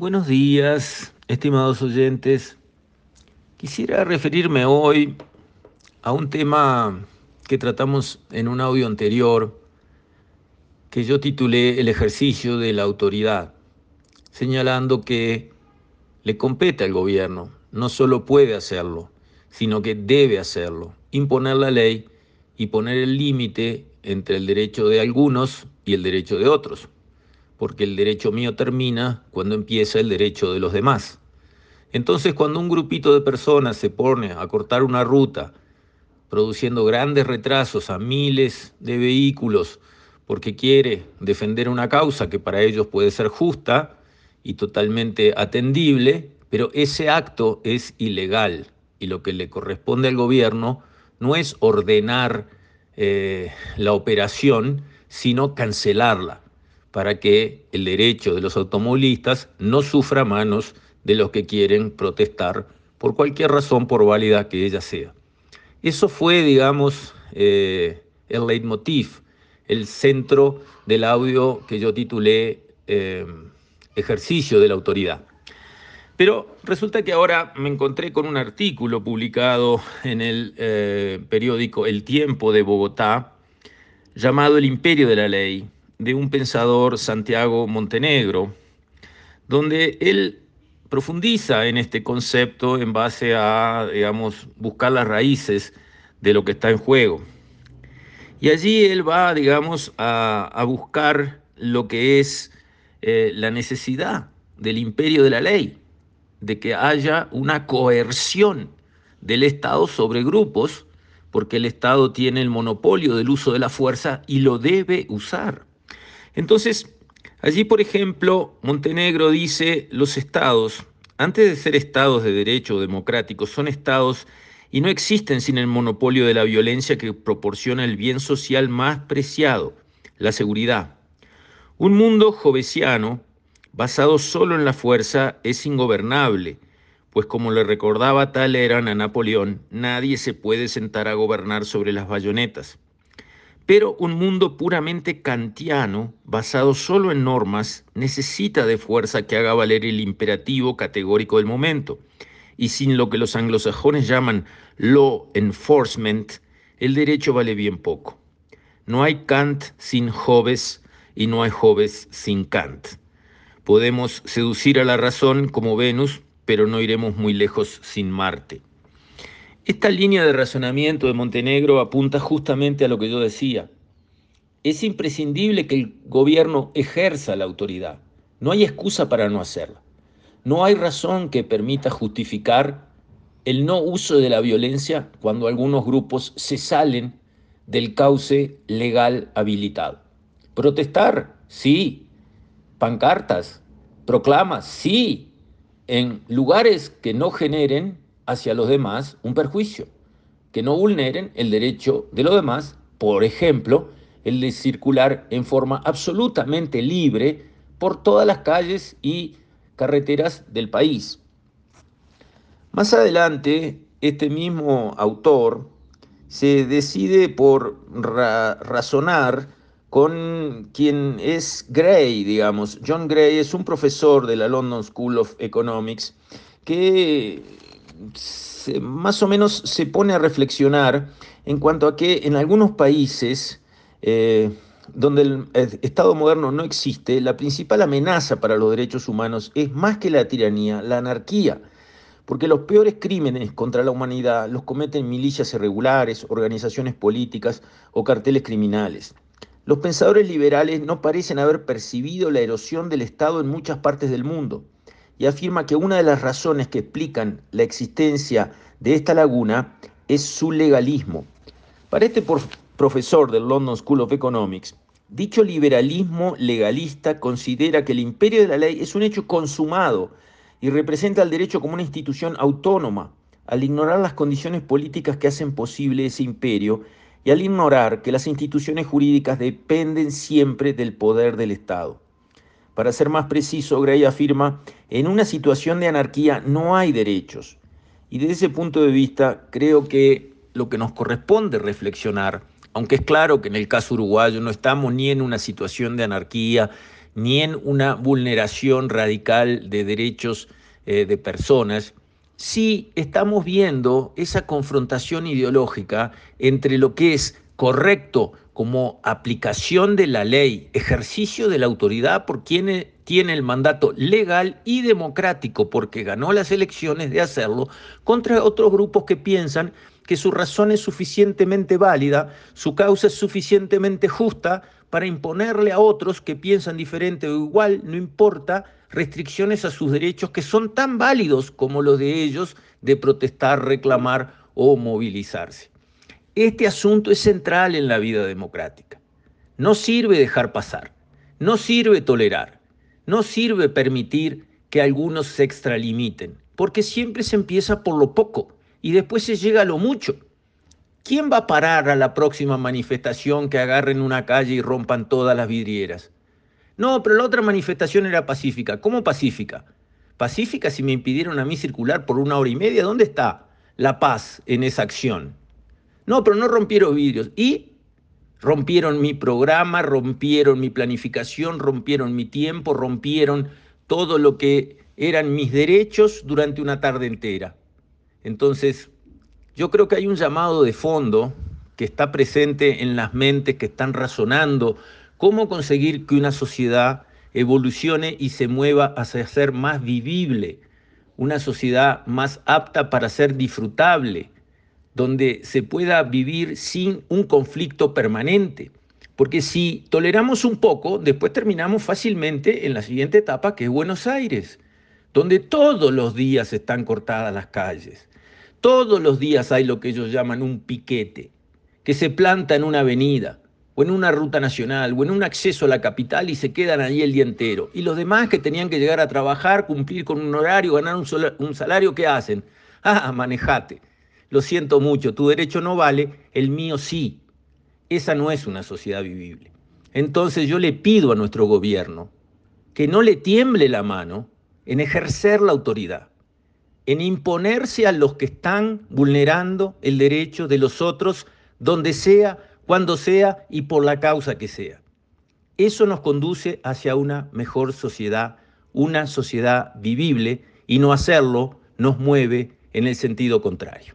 Buenos días, estimados oyentes. Quisiera referirme hoy a un tema que tratamos en un audio anterior que yo titulé El ejercicio de la autoridad, señalando que le compete al gobierno, no solo puede hacerlo, sino que debe hacerlo, imponer la ley y poner el límite entre el derecho de algunos y el derecho de otros porque el derecho mío termina cuando empieza el derecho de los demás. Entonces, cuando un grupito de personas se pone a cortar una ruta, produciendo grandes retrasos a miles de vehículos, porque quiere defender una causa que para ellos puede ser justa y totalmente atendible, pero ese acto es ilegal y lo que le corresponde al gobierno no es ordenar eh, la operación, sino cancelarla para que el derecho de los automovilistas no sufra manos de los que quieren protestar por cualquier razón, por válida que ella sea. Eso fue, digamos, eh, el leitmotiv, el centro del audio que yo titulé eh, Ejercicio de la Autoridad. Pero resulta que ahora me encontré con un artículo publicado en el eh, periódico El Tiempo de Bogotá, llamado El Imperio de la Ley, de un pensador Santiago Montenegro, donde él profundiza en este concepto en base a, digamos, buscar las raíces de lo que está en juego. Y allí él va, digamos, a, buscar lo que es eh, la necesidad del imperio de la ley, de que haya una coerción del Estado sobre grupos, porque el Estado tiene el monopolio del uso de la fuerza y lo debe usar. Entonces, allí, por ejemplo, Montenegro dice, los estados, antes de ser estados de derecho democráticos, son estados y no existen sin el monopolio de la violencia que proporciona el bien social más preciado, la seguridad. Un mundo jovesiano, basado solo en la fuerza, es ingobernable, pues como le recordaba Talleyrand a Napoleón, nadie se puede sentar a gobernar sobre las bayonetas. Pero un mundo puramente kantiano, basado solo en normas, necesita de fuerza que haga valer el imperativo categórico del momento. Y sin lo que los anglosajones llaman law enforcement, el derecho vale bien poco. No hay Kant sin Hobbes y no hay Hobbes sin Kant. Podemos seducir a la razón como Venus, pero no iremos muy lejos sin Marte. Esta línea de razonamiento de Montenegro apunta justamente a lo que yo decía. Es imprescindible que el gobierno ejerza la autoridad. No hay excusa para no hacerla. No hay razón que permita justificar el no uso de la violencia cuando algunos grupos se salen del cauce legal habilitado. Protestar, sí. Pancartas, proclamas, sí. En lugares que no generen hacia los demás un perjuicio, que no vulneren el derecho de los demás, por ejemplo, el de circular en forma absolutamente libre por todas las calles y carreteras del país. Más adelante, este mismo autor se decide por razonar con quien es Gray, digamos. John Gray es un profesor de la London School of Economics que más o menos se pone a reflexionar en cuanto a que en algunos países eh, donde el, Estado moderno no existe, la principal amenaza para los derechos humanos es más que la tiranía, la anarquía, porque los peores crímenes contra la humanidad los cometen milicias irregulares, organizaciones políticas o carteles criminales. Los pensadores liberales no parecen haber percibido la erosión del Estado en muchas partes del mundo y afirma que una de las razones que explican la existencia de esta laguna es su legalismo. Para este profesor del London School of Economics, dicho liberalismo legalista considera que el imperio de la ley es un hecho consumado y representa el derecho como una institución autónoma, al ignorar las condiciones políticas que hacen posible ese imperio y al ignorar que las instituciones jurídicas dependen siempre del poder del Estado. Para ser más preciso, Gray afirma, en una situación de anarquía no hay derechos. Y desde ese punto de vista, creo que lo que nos corresponde reflexionar, aunque es claro que en el caso uruguayo no estamos ni en una situación de anarquía ni en una vulneración radical de derechos eh, de personas, sí estamos viendo esa confrontación ideológica entre lo que es correcto como aplicación de la ley, ejercicio de la autoridad por quien tiene el mandato legal y democrático porque ganó las elecciones de hacerlo, contra otros grupos que piensan que su razón es suficientemente válida, su causa es suficientemente justa para imponerle a otros que piensan diferente o igual, no importa, restricciones a sus derechos que son tan válidos como los de ellos de protestar, reclamar o movilizarse. Este asunto es central en la vida democrática. No sirve dejar pasar, no sirve tolerar, no sirve permitir que algunos se extralimiten, porque siempre se empieza por lo poco y después se llega a lo mucho. ¿Quién va a parar a la próxima manifestación que agarren una calle y rompan todas las vidrieras? No, pero la otra manifestación era pacífica. ¿Cómo pacífica? Pacífica si me impidieron a mí circular por una hora y media. ¿Dónde está la paz en esa acción? No, pero no rompieron vidrios. ¿Y? Rompieron mi programa, rompieron mi planificación, rompieron mi tiempo, rompieron todo lo que eran mis derechos durante una tarde entera. Entonces, yo creo que hay un llamado de fondo que está presente en las mentes que están razonando cómo conseguir que una sociedad evolucione y se mueva hacia ser más vivible, una sociedad más apta para ser disfrutable, donde se pueda vivir sin un conflicto permanente. Porque si toleramos un poco, después terminamos fácilmente en la siguiente etapa, que es Buenos Aires, donde todos los días están cortadas las calles, todos los días hay lo que ellos llaman un piquete, que se planta en una avenida, o en una ruta nacional, o en un acceso a la capital y se quedan ahí el día entero. Y los demás que tenían que llegar a trabajar, cumplir con un horario, ganar un, salario, ¿qué hacen? Ah, manejate. Lo siento mucho, tu derecho no vale, el mío sí. Esa no es una sociedad vivible. Entonces yo le pido a nuestro gobierno que no le tiemble la mano en ejercer la autoridad en imponerse a los que están vulnerando el derecho de los otros, donde sea, cuando sea y por la causa que sea. Eso nos conduce hacia una mejor sociedad, una sociedad vivible, y no hacerlo nos mueve en el sentido contrario.